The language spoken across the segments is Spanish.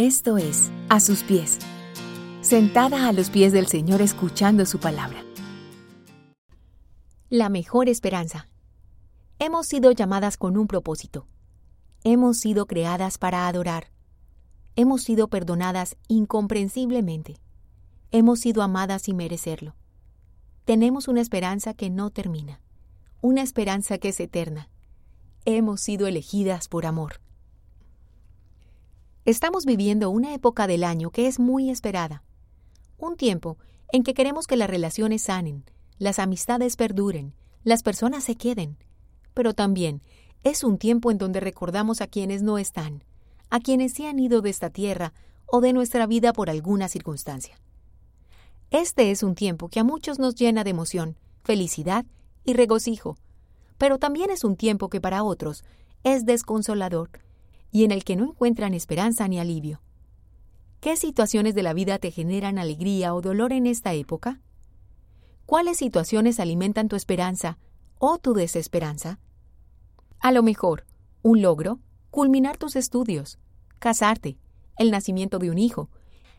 Esto es A sus pies, sentada a los pies del Señor escuchando su palabra. La mejor esperanza. Hemos sido llamadas con un propósito. Hemos sido creadas para adorar. Hemos sido perdonadas incomprensiblemente. Hemos sido amadas sin merecerlo. Tenemos una esperanza que no termina, una esperanza que es eterna. Hemos sido elegidas por amor. Estamos viviendo una época del año que es muy esperada. Un tiempo en que queremos que las relaciones sanen, las amistades perduren, las personas se queden. Pero también es un tiempo en donde recordamos a quienes no están, a quienes se han ido de esta tierra o de nuestra vida por alguna circunstancia. Este es un tiempo que a muchos nos llena de emoción, felicidad y regocijo, pero también es un tiempo que para otros es desconsolador y en el que no encuentran esperanza ni alivio. ¿Qué situaciones de la vida te generan alegría o dolor en esta época? ¿Cuáles situaciones alimentan tu esperanza o tu desesperanza? A lo mejor, un logro, culminar tus estudios, casarte, el nacimiento de un hijo,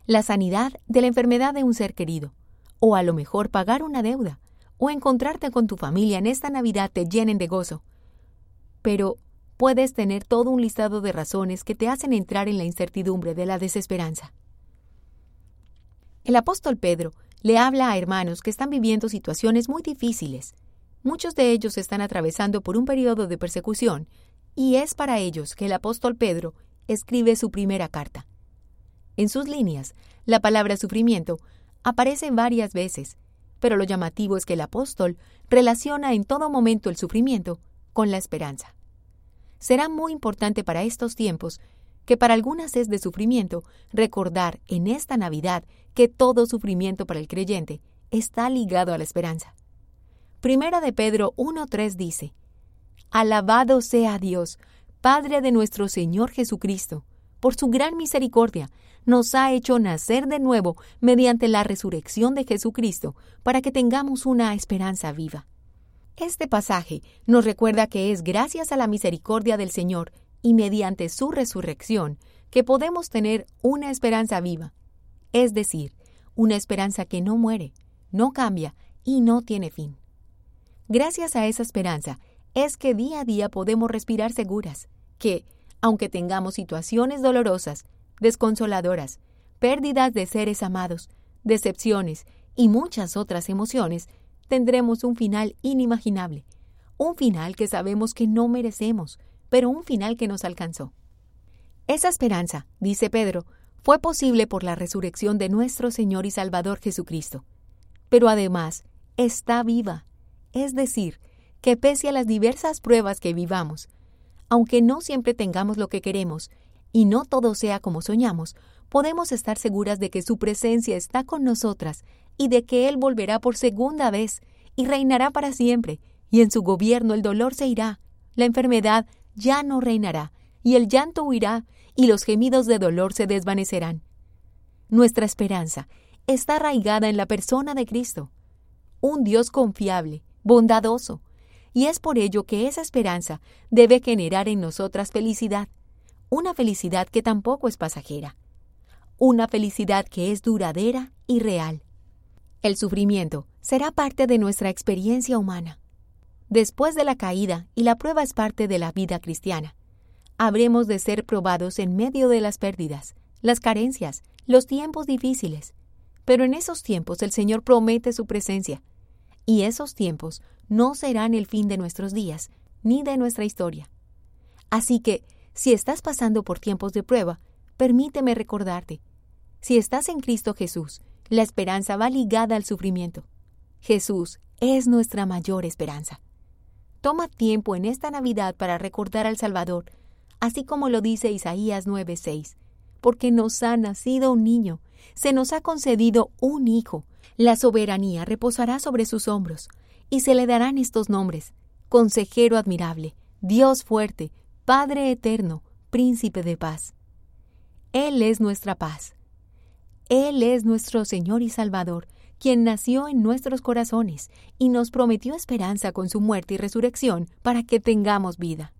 la sanidad de la enfermedad de un ser querido, o a lo mejor pagar una deuda, o encontrarte con tu familia en esta Navidad te llenen de gozo. Pero, puedes tener todo un listado de razones que te hacen entrar en la incertidumbre de la desesperanza. El apóstol Pedro le habla a hermanos que están viviendo situaciones muy difíciles. Muchos de ellos están atravesando por un periodo de persecución, y es para ellos que el apóstol Pedro escribe su primera carta. En sus líneas, la palabra sufrimiento aparece varias veces, pero lo llamativo es que el apóstol relaciona en todo momento el sufrimiento con la esperanza será muy importante para estos tiempos, que para algunas es de sufrimiento, recordar en esta Navidad que todo sufrimiento para el creyente está ligado a la esperanza. Primera de Pedro 1.3 dice, Alabado sea Dios, Padre de nuestro Señor Jesucristo, por su gran misericordia, nos ha hecho nacer de nuevo mediante la resurrección de Jesucristo, para que tengamos una esperanza viva. Este pasaje nos recuerda que es gracias a la misericordia del Señor y mediante su resurrección que podemos tener una esperanza viva, es decir, una esperanza que no muere, no cambia y no tiene fin. Gracias a esa esperanza es que día a día podemos respirar seguras, que, aunque tengamos situaciones dolorosas, desconsoladoras, pérdidas de seres amados, decepciones y muchas otras emociones, tendremos un final inimaginable, un final que sabemos que no merecemos, pero un final que nos alcanzó. Esa esperanza, dice Pedro, fue posible por la resurrección de nuestro Señor y Salvador Jesucristo. Pero además, está viva, es decir, que pese a las diversas pruebas que vivamos, aunque no siempre tengamos lo que queremos y no todo sea como soñamos, podemos estar seguras de que su presencia está con nosotras y de que Él volverá por segunda vez y reinará para siempre, y en su gobierno el dolor se irá, la enfermedad ya no reinará, y el llanto huirá, y los gemidos de dolor se desvanecerán. Nuestra esperanza está arraigada en la persona de Cristo, un Dios confiable, bondadoso, y es por ello que esa esperanza debe generar en nosotras felicidad, una felicidad que tampoco es pasajera, una felicidad que es duradera y real. El sufrimiento será parte de nuestra experiencia humana. Después de la caída, y la prueba es parte de la vida cristiana, habremos de ser probados en medio de las pérdidas, las carencias, los tiempos difíciles. Pero en esos tiempos el Señor promete su presencia, y esos tiempos no serán el fin de nuestros días, ni de nuestra historia. Así que, si estás pasando por tiempos de prueba, permíteme recordarte, si estás en Cristo Jesús, la esperanza va ligada al sufrimiento. Jesús es nuestra mayor esperanza. Toma tiempo en esta Navidad para recordar al Salvador, así como lo dice Isaías 9:6, porque nos ha nacido un niño, se nos ha concedido un hijo, la soberanía reposará sobre sus hombros, y se le darán estos nombres, Consejero admirable, Dios fuerte, Padre eterno, Príncipe de paz. Él es nuestra paz. Él es nuestro Señor y Salvador, quien nació en nuestros corazones y nos prometió esperanza con su muerte y resurrección para que tengamos vida.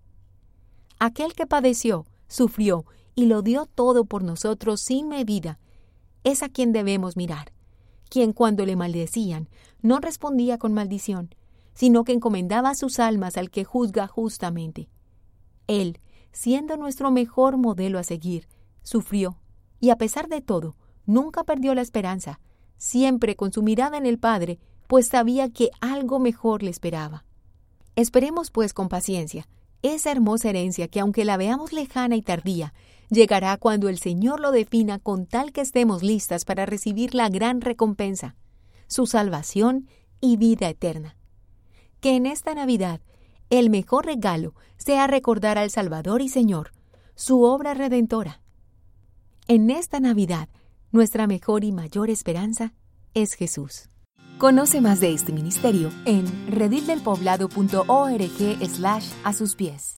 Aquel que padeció, sufrió y lo dio todo por nosotros sin medida, es a quien debemos mirar, quien cuando le maldecían no respondía con maldición, sino que encomendaba sus almas al que juzga justamente. Él, siendo nuestro mejor modelo a seguir, sufrió, y a pesar de todo, nunca perdió la esperanza, siempre con su mirada en el Padre, pues sabía que algo mejor le esperaba. Esperemos, pues, con paciencia, esa hermosa herencia que, aunque la veamos lejana y tardía, llegará cuando el Señor lo defina con tal que estemos listas para recibir la gran recompensa, su salvación y vida eterna. Que en esta Navidad el mejor regalo sea recordar al Salvador y Señor, su obra redentora. En esta Navidad, nuestra mejor y mayor esperanza es Jesús. Conoce más de este ministerio en redildelpoblado.org slash a sus pies.